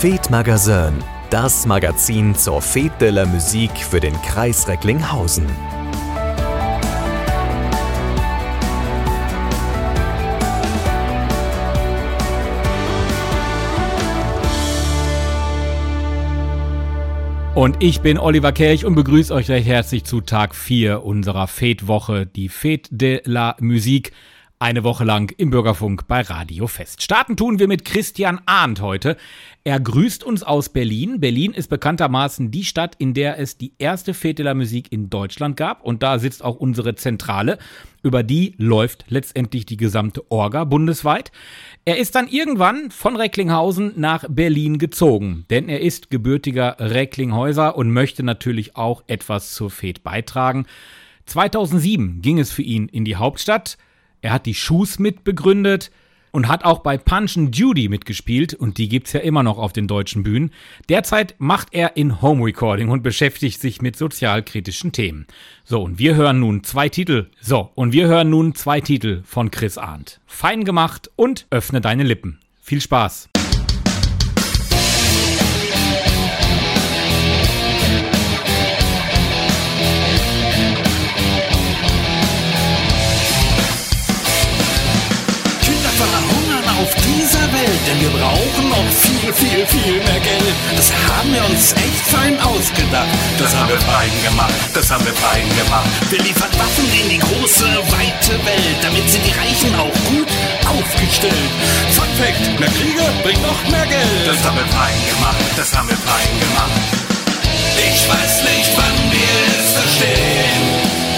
Fete Magazin, das Magazin zur Fete de la Musique für den Kreis Recklinghausen. Und ich bin Oliver Kelch und begrüße euch recht herzlich zu Tag 4 unserer Fete-Woche, die Fete de la Musique eine Woche lang im Bürgerfunk bei Radio Fest. Starten tun wir mit Christian Arndt heute. Er grüßt uns aus Berlin. Berlin ist bekanntermaßen die Stadt, in der es die erste Fete la Musik in Deutschland gab. Und da sitzt auch unsere Zentrale. Über die läuft letztendlich die gesamte Orga bundesweit. Er ist dann irgendwann von Recklinghausen nach Berlin gezogen, denn er ist gebürtiger Recklinghäuser und möchte natürlich auch etwas zur Fete beitragen. 2007 ging es für ihn in die Hauptstadt. Er hat die Shoes mitbegründet und hat auch bei Punch and Judy mitgespielt und die gibt's ja immer noch auf den deutschen Bühnen. Derzeit macht er in Home Recording und beschäftigt sich mit sozialkritischen Themen. So, und wir hören nun zwei Titel. So, und wir hören nun zwei Titel von Chris Arndt. Fein gemacht und öffne deine Lippen. Viel Spaß. Denn wir brauchen noch viel, viel, viel mehr Geld. Das haben wir uns echt fein ausgedacht. Das haben wir fein gemacht, das haben wir fein gemacht. Wir liefern Waffen in die große, weite Welt, damit sind die Reichen auch gut aufgestellt. Fun Fact, mehr Kriege bringt noch mehr Geld. Das haben wir fein gemacht, das haben wir fein gemacht. Ich weiß nicht, wann wir es verstehen.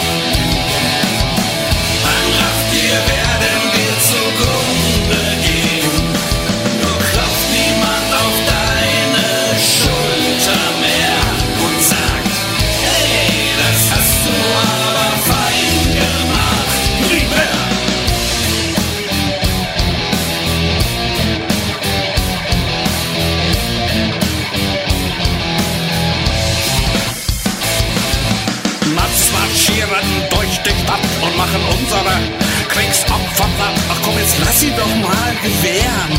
Kriegsopfer platt. Ach komm, jetzt lass sie doch mal gewähren.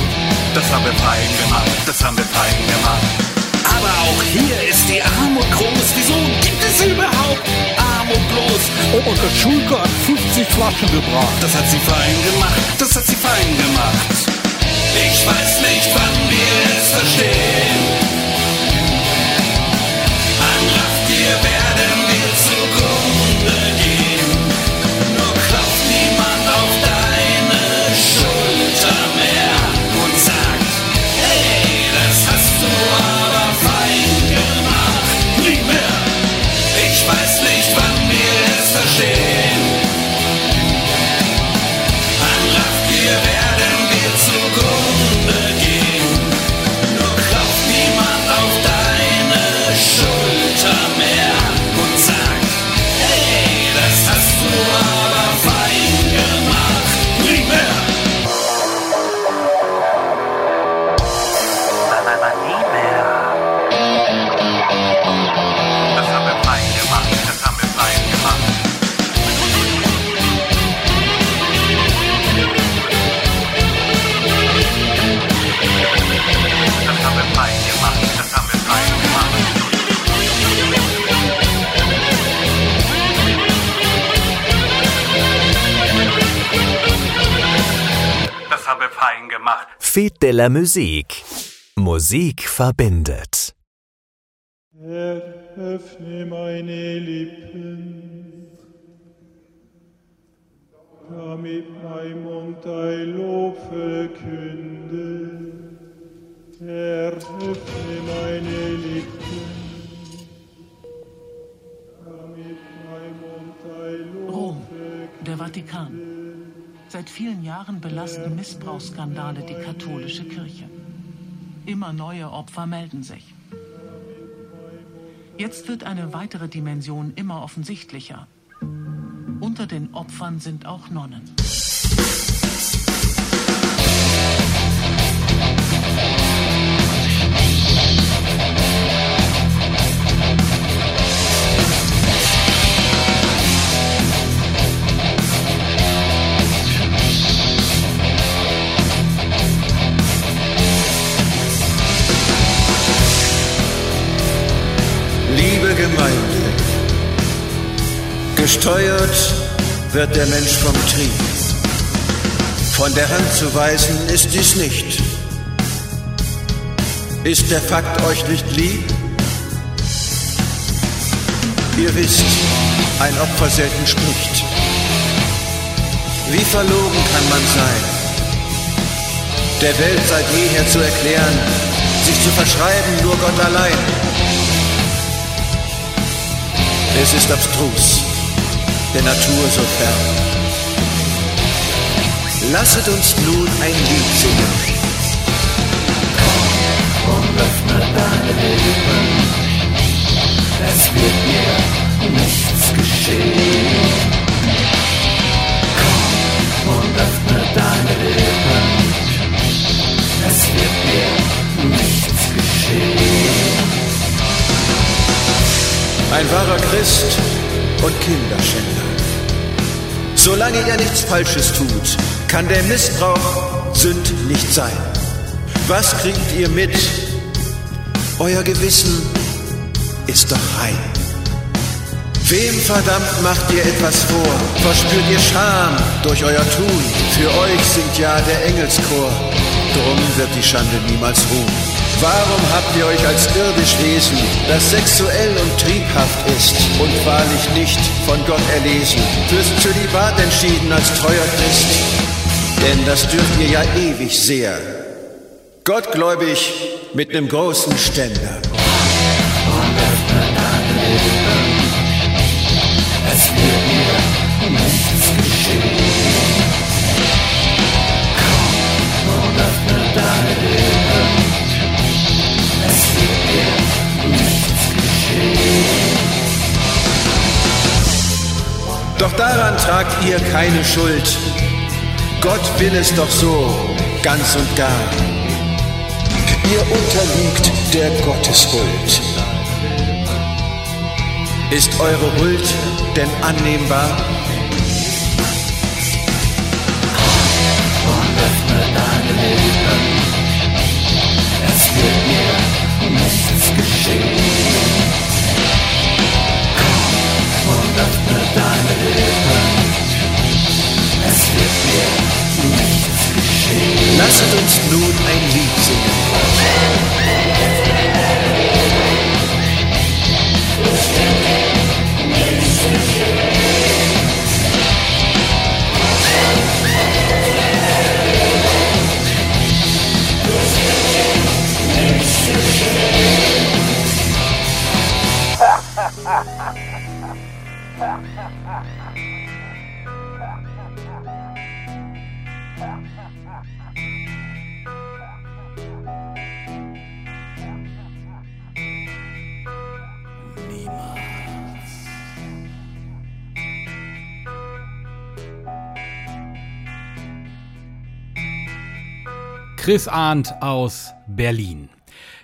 Das haben wir fein gemacht, das haben wir fein gemacht. Aber auch hier ist die Armut groß. Wieso gibt es überhaupt Armut bloß? Opa Schulke hat 50 Flaschen gebracht. Das hat sie fein gemacht, das hat sie fein gemacht. Ich weiß nicht, wann wir es verstehen. Fête de la Musique. Musik verbindet. Herr, öffne meine Lippen, damit mein Mund dein Lob verkünde. Herr, öffne meine Lippen, damit mein Mund dein Lob Rom, der Vatikan. Seit vielen Jahren belasten Missbrauchsskandale die katholische Kirche. Immer neue Opfer melden sich. Jetzt wird eine weitere Dimension immer offensichtlicher. Unter den Opfern sind auch Nonnen. Gesteuert wird der Mensch vom Trieb. Von der Hand zu weisen ist dies nicht. Ist der Fakt euch nicht lieb? Ihr wisst, ein Opfer selten spricht. Wie verlogen kann man sein? Der Welt seit jeher zu erklären, sich zu verschreiben nur Gott allein. Es ist abstrus, der Natur so fern. Lasset uns nun ein Lied singen. Komm und öffne deine Lippen, es wird mir nichts geschehen. Komm und öffne deine Lippen, es wird mir nichts geschehen. Ein wahrer Christ und Kinderschänder. Solange ihr nichts Falsches tut, kann der Missbrauch Sünd nicht sein. Was kriegt ihr mit? Euer Gewissen ist doch rein. Wem verdammt macht ihr etwas vor? Verspürt ihr Scham durch euer Tun? Für euch singt ja der Engelschor. Drum wird die Schande niemals ruhen. Warum habt ihr euch als irdisch Wesen, das sexuell und triebhaft ist und wahrlich nicht von Gott erlesen, fürs Zölibat entschieden als treuer Christ? Denn das dürft ihr ja ewig sehr. Gottgläubig mit nem großen Ständer. Es wird mir Doch daran tragt ihr keine Schuld. Gott will es doch so, ganz und gar. Ihr unterliegt der Gotteshuld. Ist eure Huld denn annehmbar? Lasset uns nun ein Lied singen. Chris Arndt aus Berlin.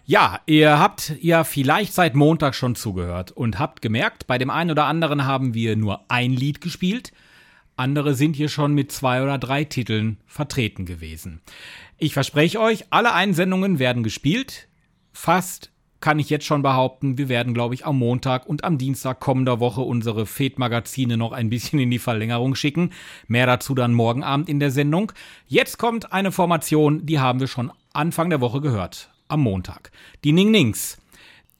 Ja, ihr habt ja vielleicht seit Montag schon zugehört und habt gemerkt, bei dem einen oder anderen haben wir nur ein Lied gespielt. Andere sind hier schon mit zwei oder drei Titeln vertreten gewesen. Ich verspreche euch, alle Einsendungen werden gespielt. Fast kann ich jetzt schon behaupten, wir werden, glaube ich, am Montag und am Dienstag kommender Woche unsere Fed-Magazine noch ein bisschen in die Verlängerung schicken. Mehr dazu dann morgen Abend in der Sendung. Jetzt kommt eine Formation, die haben wir schon Anfang der Woche gehört. Am Montag. Die Ning Nings.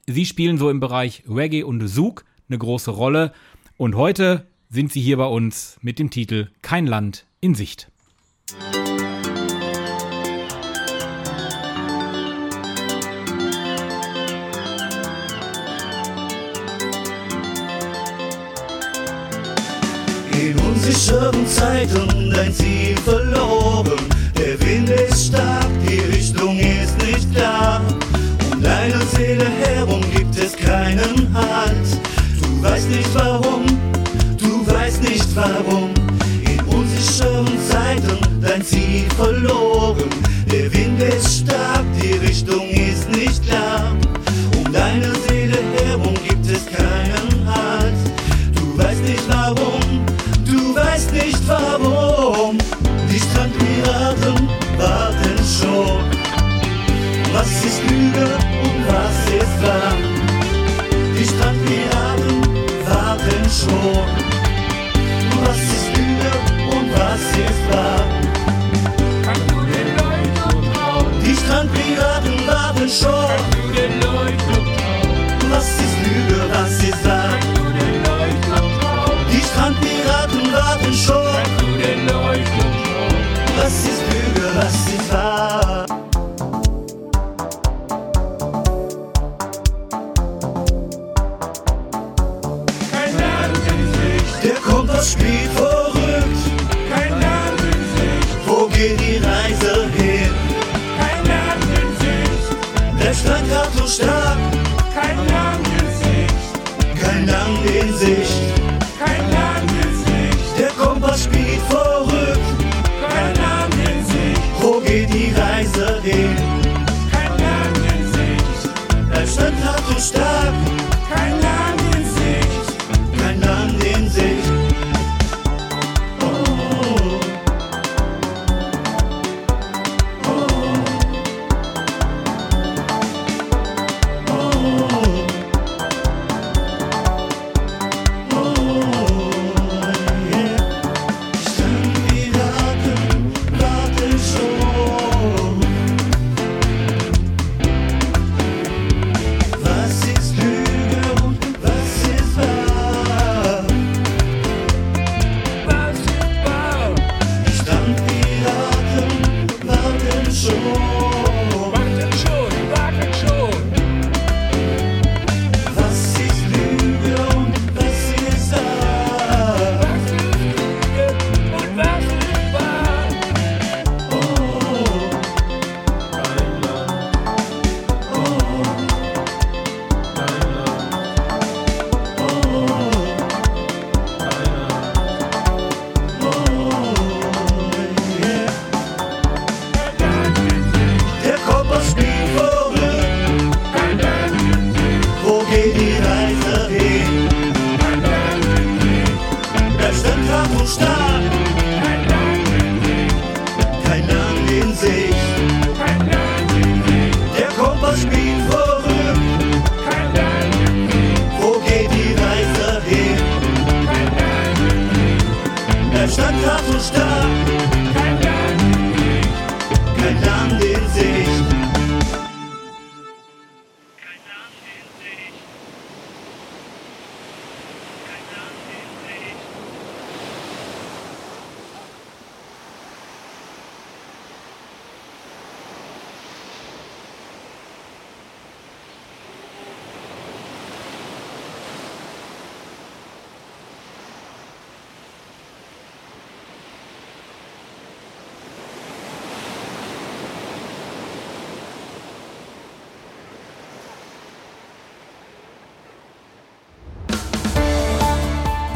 Sie spielen so im Bereich Reggae und Zouk eine große Rolle. Und heute sind sie hier bei uns mit dem Titel Kein Land in Sicht. In unsicheren Zeiten dein Ziel verloren. Der Wind ist stark, die Richtung ist nicht klar. Um deiner Seele herum gibt es keinen Halt. Du weißt nicht warum, du weißt nicht warum. In unsicheren Zeiten dein Ziel verloren. Der Wind ist stark, die Richtung ist nicht klar. Um deine Seele herum gibt es keinen du weißt nicht warum. Die Strandpiraten warten schon. Was ist Lüge und was ist wahr? Die Strandpiraten warten schon.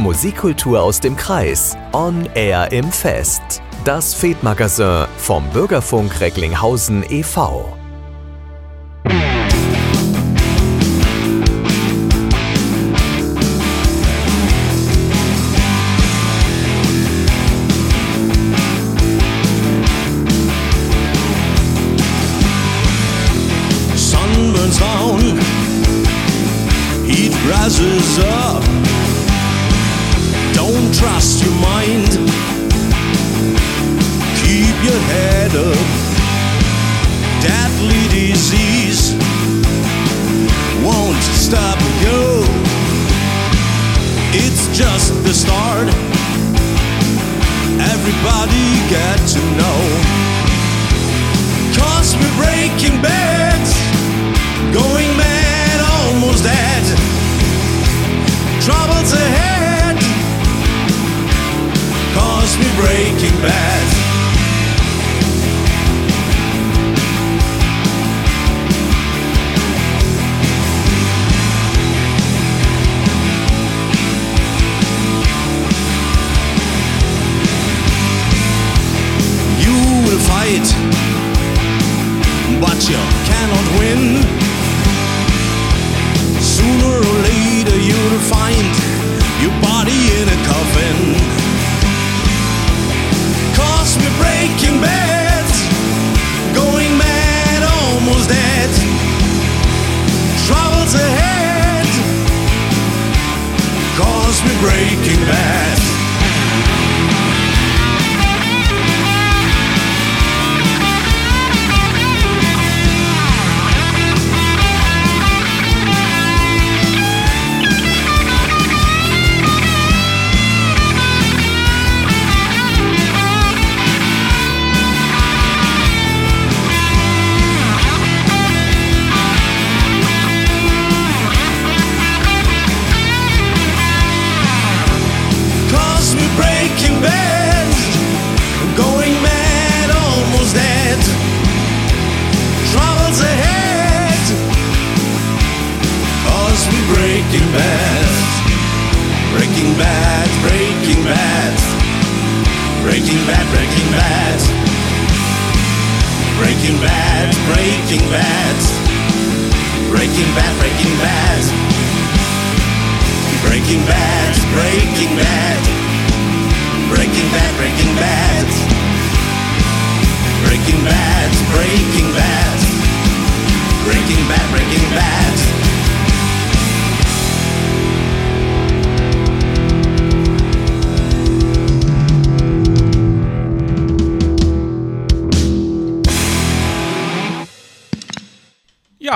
Musikkultur aus dem Kreis. On Air im Fest. Das Fed-Magazin vom Bürgerfunk Recklinghausen e.V.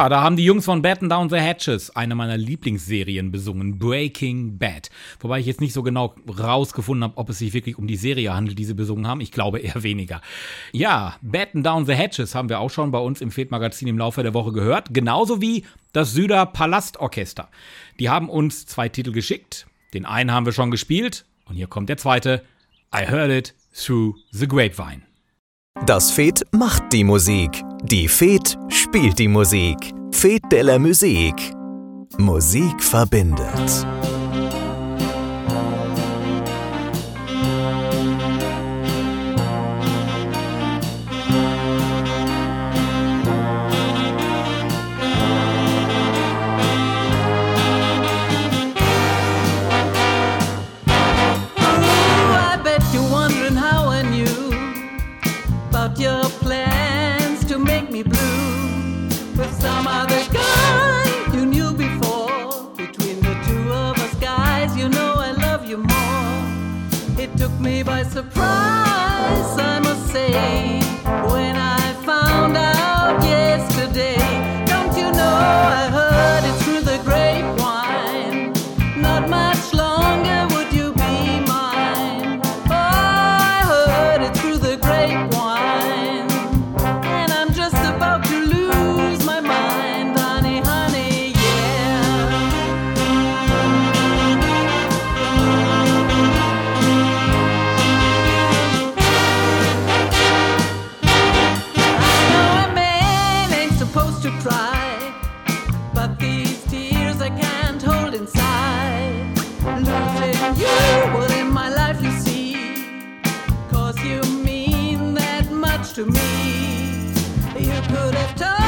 Da haben die Jungs von Batten Down the Hatches eine meiner Lieblingsserien besungen, Breaking Bad. Wobei ich jetzt nicht so genau rausgefunden habe, ob es sich wirklich um die Serie handelt, die sie besungen haben. Ich glaube eher weniger. Ja, Batten Down the Hatches haben wir auch schon bei uns im Fed-Magazin im Laufe der Woche gehört. Genauso wie das Süder Palastorchester. Die haben uns zwei Titel geschickt. Den einen haben wir schon gespielt. Und hier kommt der zweite. I heard it through the grapevine. Das Fed macht die Musik. Die Fed spielt die Musik. Fete de la Musique. Musik verbindet. surprise. to me. You could have told.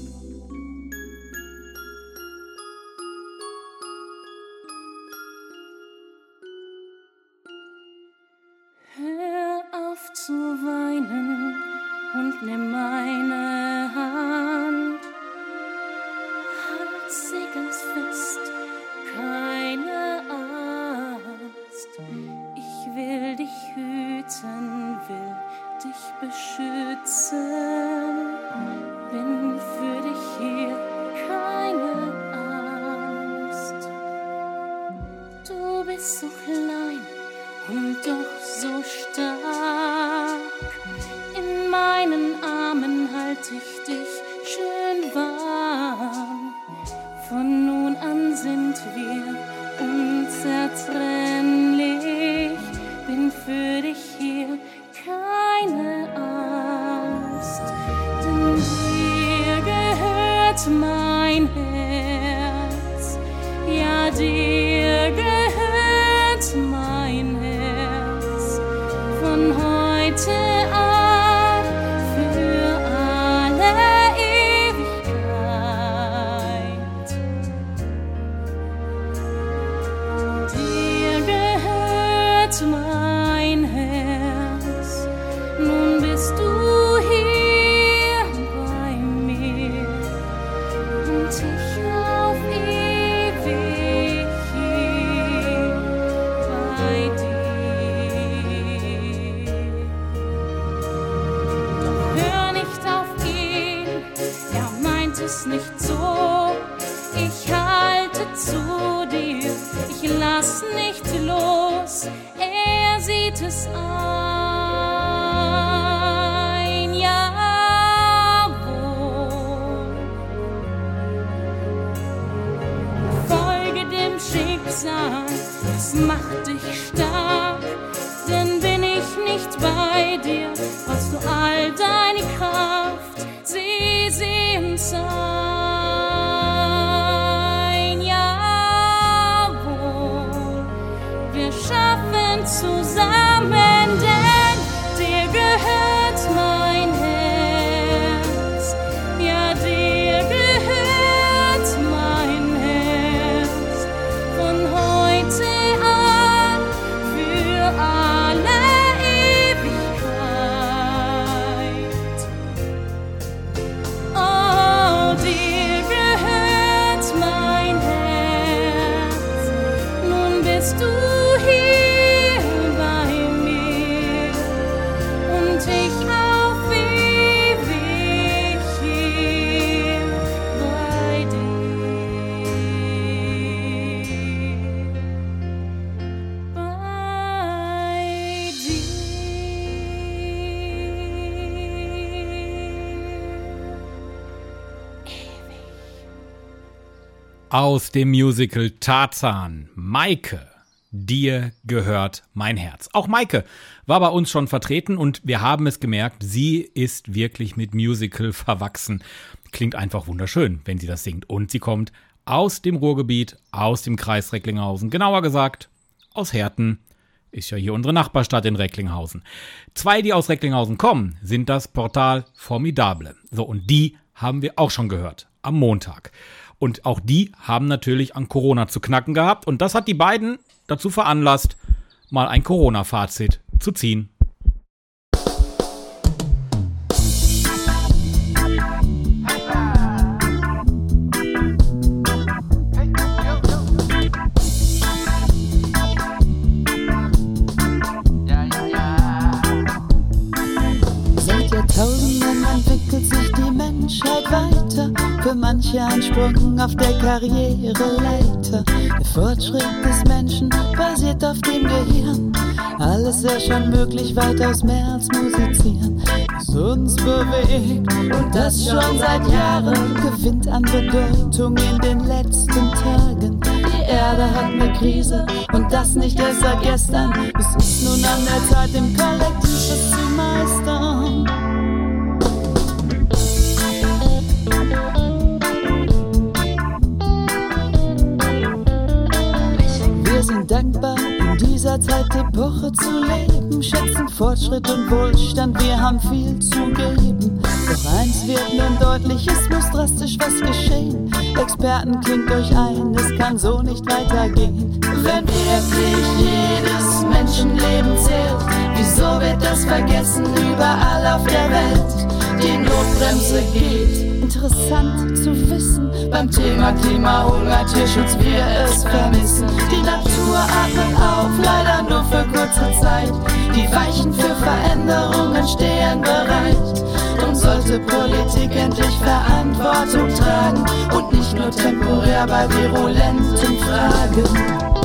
Ich will dich hüten, will dich beschützen. Bin für dich hier, keine Angst. Du bist so klein und doch so stark. In meinen Armen halte ich dich schön warm. Von nun an sind wir unzertrennlich. Bin für dich Schicksal, das macht dich stark. Denn bin ich nicht bei dir, Aus dem Musical Tarzan. Maike, dir gehört mein Herz. Auch Maike war bei uns schon vertreten und wir haben es gemerkt, sie ist wirklich mit Musical verwachsen. Klingt einfach wunderschön, wenn sie das singt. Und sie kommt aus dem Ruhrgebiet, aus dem Kreis Recklinghausen. Genauer gesagt, aus Herten. Ist ja hier unsere Nachbarstadt in Recklinghausen. Zwei, die aus Recklinghausen kommen, sind das Portal Formidable. So, und die haben wir auch schon gehört. Am Montag. Und auch die haben natürlich an Corona zu knacken gehabt. Und das hat die beiden dazu veranlasst, mal ein Corona-Fazit zu ziehen. Manche ein auf der Karriereleiter. Der Fortschritt des Menschen basiert auf dem Gehirn. Alles erscheint möglich, weitaus mehr als musizieren. Was uns bewegt und das schon seit Jahren gewinnt an Bedeutung in den letzten Tagen. Die Erde hat eine Krise und das nicht erst seit gestern. Es ist nun an der Zeit, im Kollektiv zu meistern. Dankbar, in dieser Zeitepoche zu leben, schätzen Fortschritt und Wohlstand, wir haben viel zu geben. Doch eins wird nun deutlich, es muss drastisch was geschehen. Experten klingt euch ein, es kann so nicht weitergehen. Wenn wirklich jedes Menschenleben zählt, wieso wird das vergessen überall auf der Welt? Die Notbremse geht. Interessant zu wissen, beim Thema Klimahunger, Tierschutz wir es vermissen. Die Natur atmet auf, leider nur für kurze Zeit. Die Weichen für Veränderungen stehen bereit. Drum sollte Politik endlich Verantwortung tragen und nicht nur temporär bei virulenten Fragen.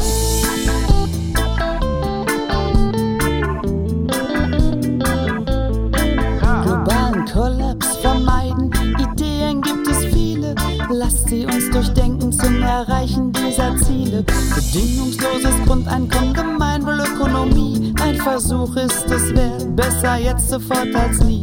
Durchdenken zum Erreichen dieser Ziele. Bedingungsloses Grundeinkommen, Gemeinwohlökonomie, ein Versuch ist es wert, besser jetzt sofort als nie.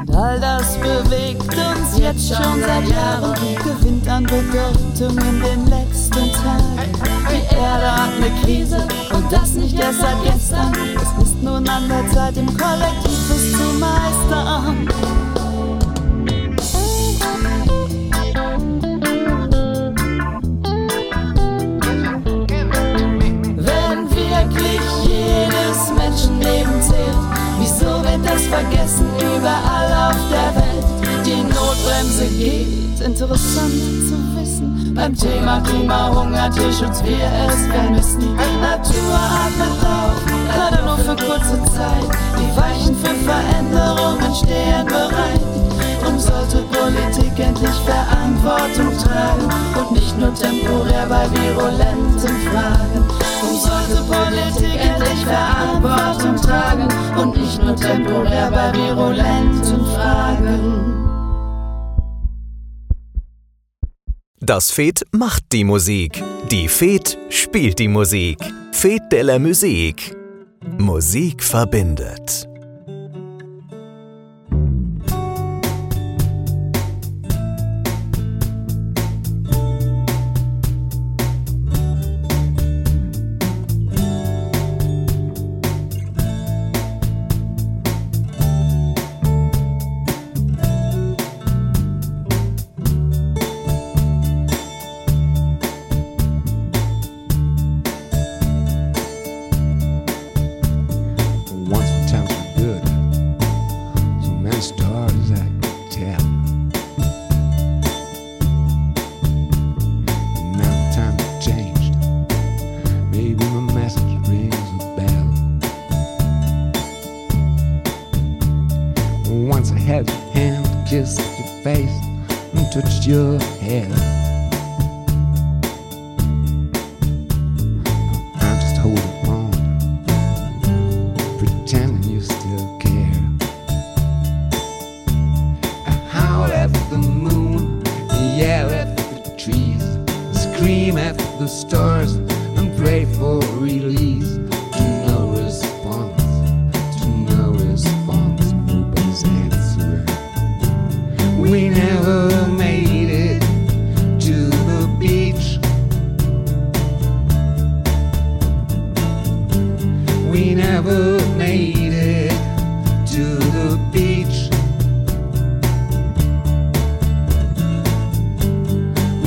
Und all das bewegt uns jetzt schon seit Jahren, gewinnt an Bedeutung in den letzten Tagen. Die Erde hat eine Krise und das nicht erst seit gestern. Es ist nun an der Zeit, im Kollektiv zu meistern. Wird das vergessen überall auf der Welt? Die Notbremse geht, interessant zu wissen. Beim Thema Klimahunger, Tierschutz, wir es vermissen. Natur atmet auf, leider nur für kurze Zeit. Die Weichen für Veränderungen stehen bereit. Drum sollte Politik endlich Verantwortung tragen und nicht nur temporär bei virulenten Fragen. Drum sollte Politik endlich Verantwortung tragen und nicht nur temporär bei virulenten Fragen. Das FED macht die Musik. Die FED spielt die Musik. FED de la Musique. Musik verbindet.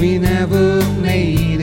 We never made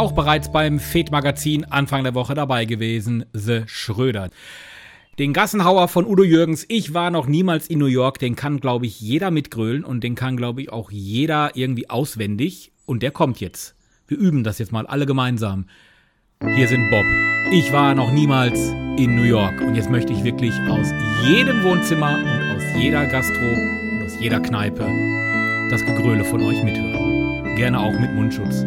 auch bereits beim Fed-Magazin Anfang der Woche dabei gewesen, The Schröder. Den Gassenhauer von Udo Jürgens, ich war noch niemals in New York, den kann, glaube ich, jeder mitgrölen und den kann, glaube ich, auch jeder irgendwie auswendig. Und der kommt jetzt. Wir üben das jetzt mal alle gemeinsam. Hier sind Bob. Ich war noch niemals in New York. Und jetzt möchte ich wirklich aus jedem Wohnzimmer und aus jeder Gastro und aus jeder Kneipe das Gegröle von euch mithören. Gerne auch mit Mundschutz.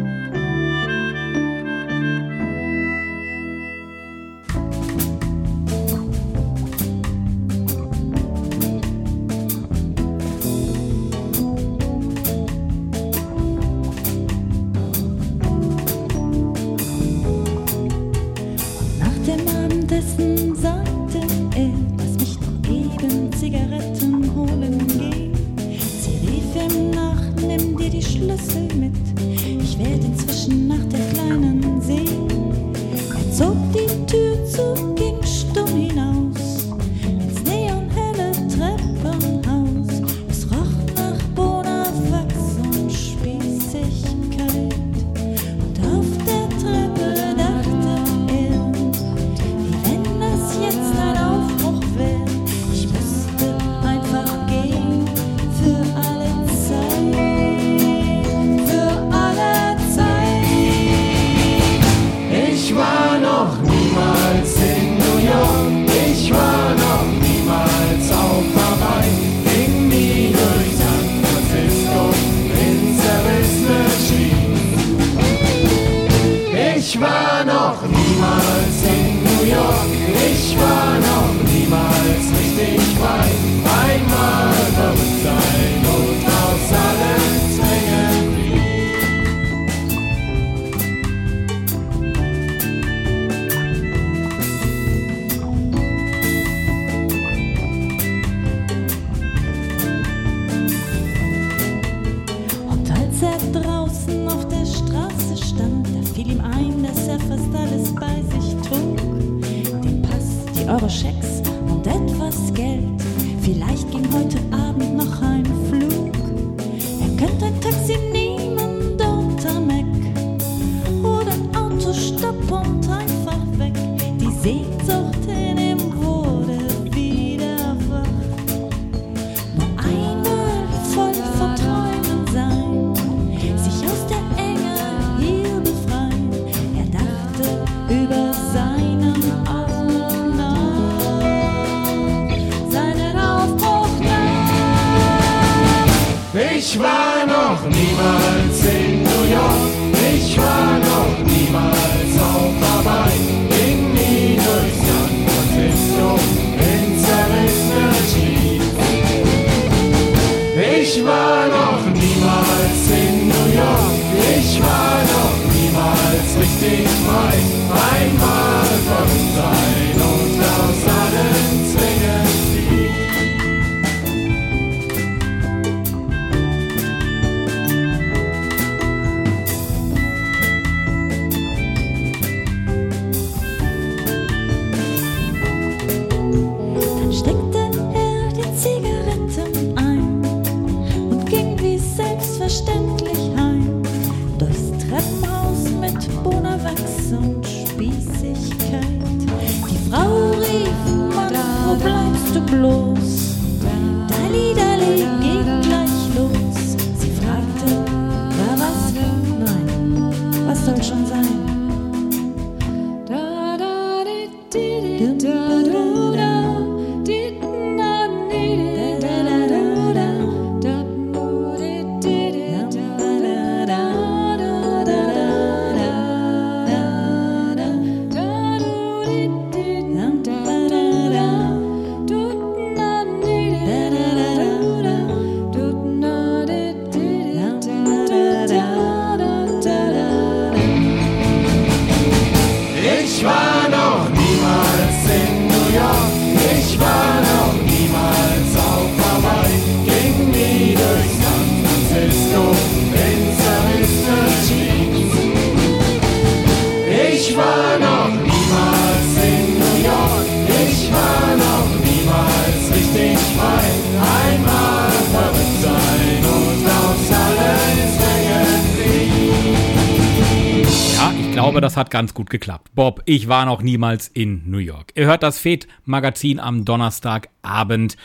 Glaube, das hat ganz gut geklappt. Bob, ich war noch niemals in New York. Ihr hört das FED-Magazin am Donnerstagabend.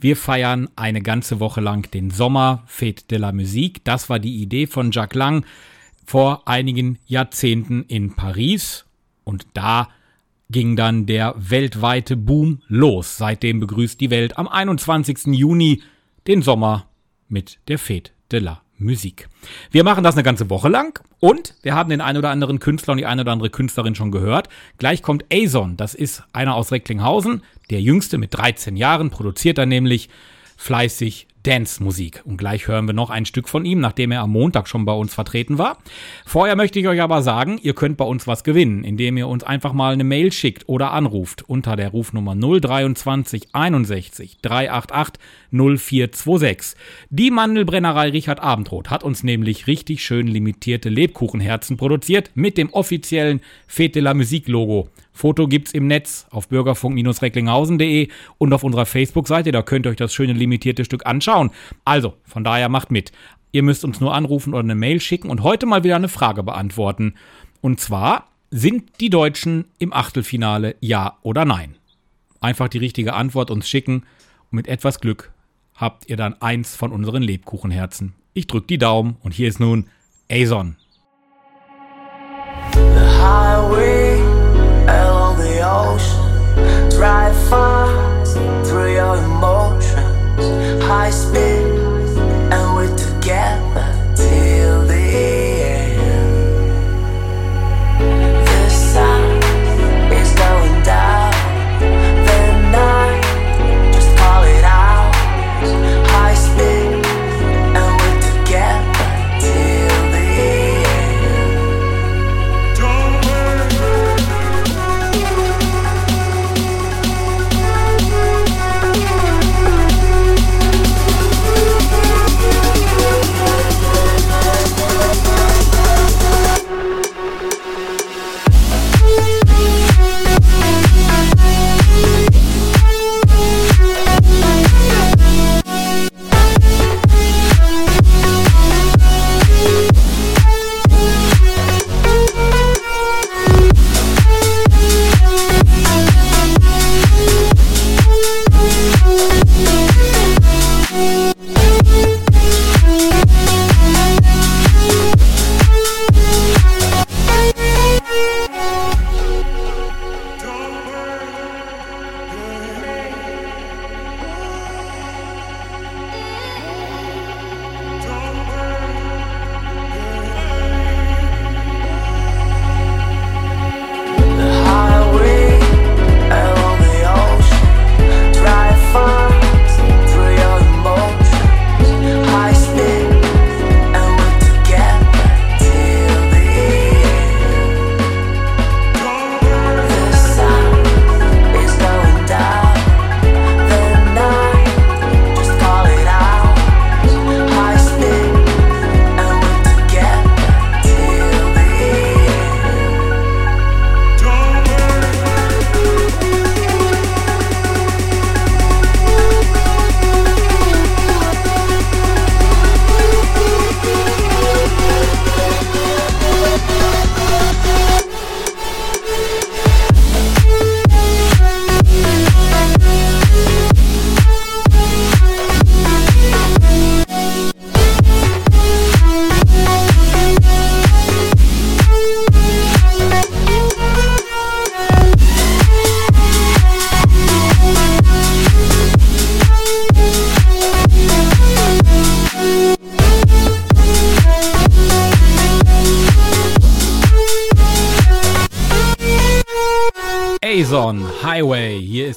Wir feiern eine ganze Woche lang den Sommer Fete de la Musique. Das war die Idee von Jacques Lang vor einigen Jahrzehnten in Paris. Und da ging dann der weltweite Boom los. Seitdem begrüßt die Welt am 21. Juni den Sommer mit der Fete de la Musik. Wir machen das eine ganze Woche lang und wir haben den ein oder anderen Künstler und die eine oder andere Künstlerin schon gehört. Gleich kommt Azon, das ist einer aus Recklinghausen, der jüngste mit 13 Jahren, produziert er nämlich fleißig Dance-Musik. Und gleich hören wir noch ein Stück von ihm, nachdem er am Montag schon bei uns vertreten war. Vorher möchte ich euch aber sagen, ihr könnt bei uns was gewinnen, indem ihr uns einfach mal eine Mail schickt oder anruft unter der Rufnummer 023 61 388 0426. Die Mandelbrennerei Richard Abendroth hat uns nämlich richtig schön limitierte Lebkuchenherzen produziert mit dem offiziellen Fete la Musique Logo. Foto gibt's im Netz auf bürgerfunk-recklinghausen.de und auf unserer Facebook-Seite. Da könnt ihr euch das schöne limitierte Stück anschauen. Also, von daher macht mit. Ihr müsst uns nur anrufen oder eine Mail schicken und heute mal wieder eine Frage beantworten. Und zwar, sind die Deutschen im Achtelfinale ja oder nein? Einfach die richtige Antwort uns schicken und mit etwas Glück habt ihr dann eins von unseren Lebkuchenherzen. Ich drück die Daumen und hier ist nun Azon. highway emotion.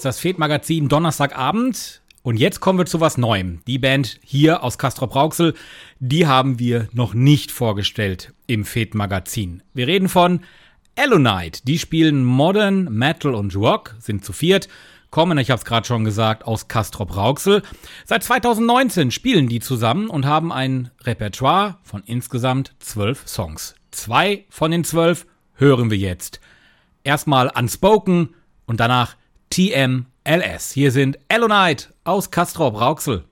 Ist das Fed-Magazin Donnerstagabend. Und jetzt kommen wir zu was Neuem. Die Band hier aus Castrop Rauxel, die haben wir noch nicht vorgestellt im Fed-Magazin. Wir reden von Elonite. Die spielen Modern, Metal und Rock, sind zu viert, kommen, ich habe es gerade schon gesagt, aus Castrop Rauxel. Seit 2019 spielen die zusammen und haben ein Repertoire von insgesamt zwölf Songs. Zwei von den zwölf hören wir jetzt. Erstmal Unspoken und danach TMLS. Hier sind Elonite aus Castrop Rauxel.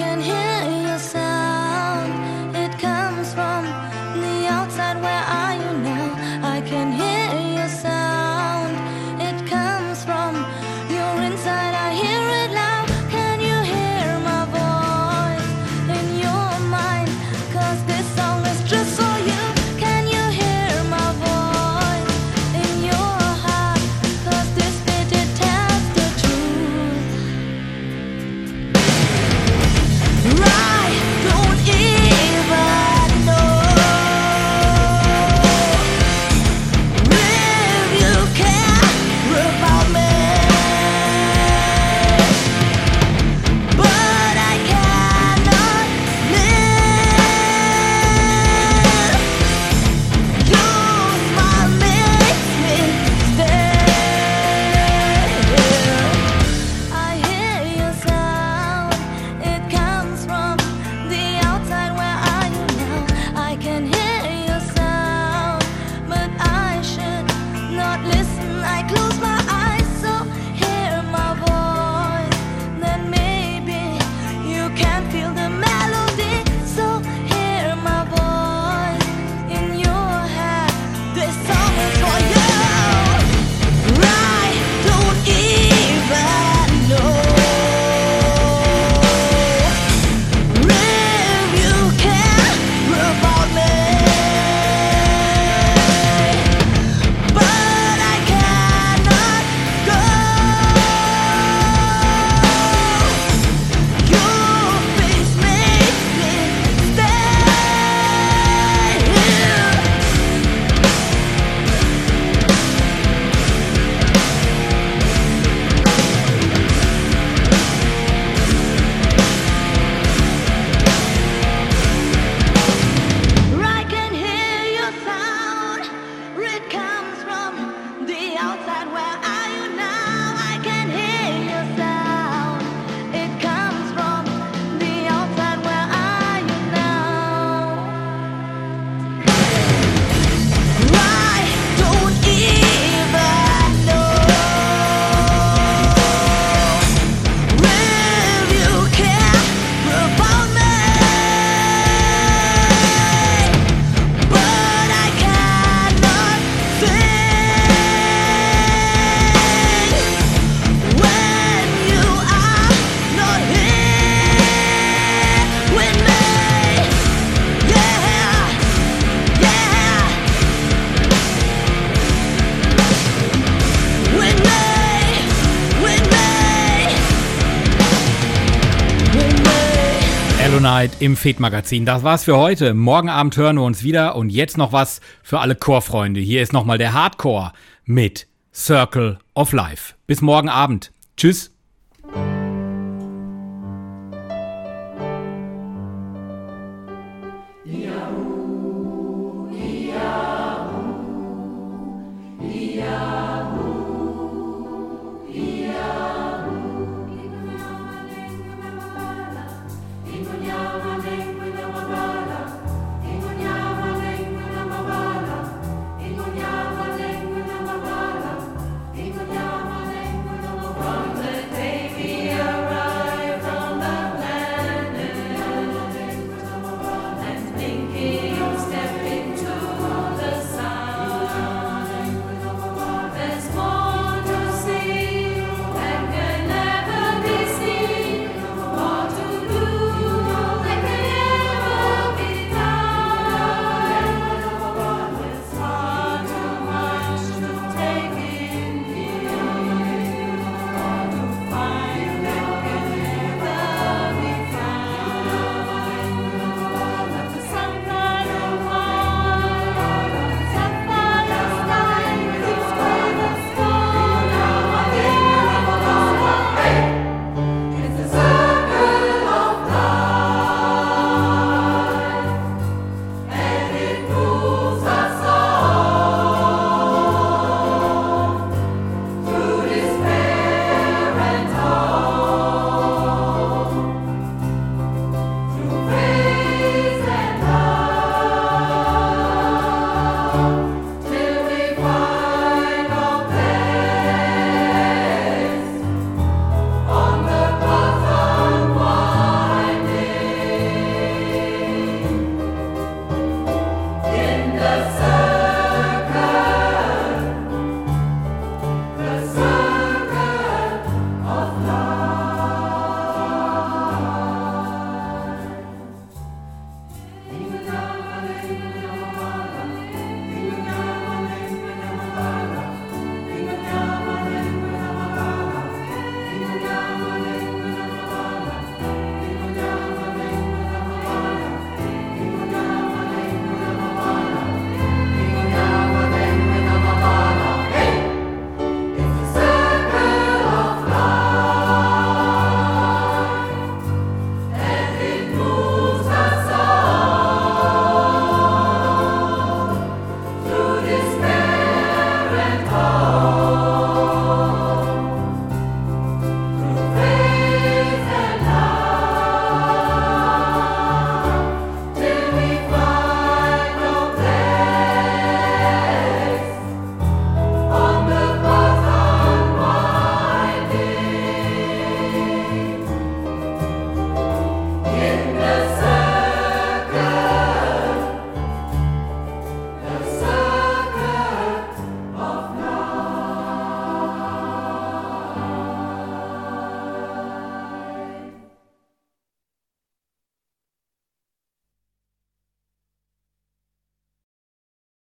can hear Zeit im FED-Magazin. Das war's für heute. Morgen Abend hören wir uns wieder und jetzt noch was für alle Chorfreunde. Hier ist nochmal der Hardcore mit Circle of Life. Bis morgen Abend. Tschüss. Yeah.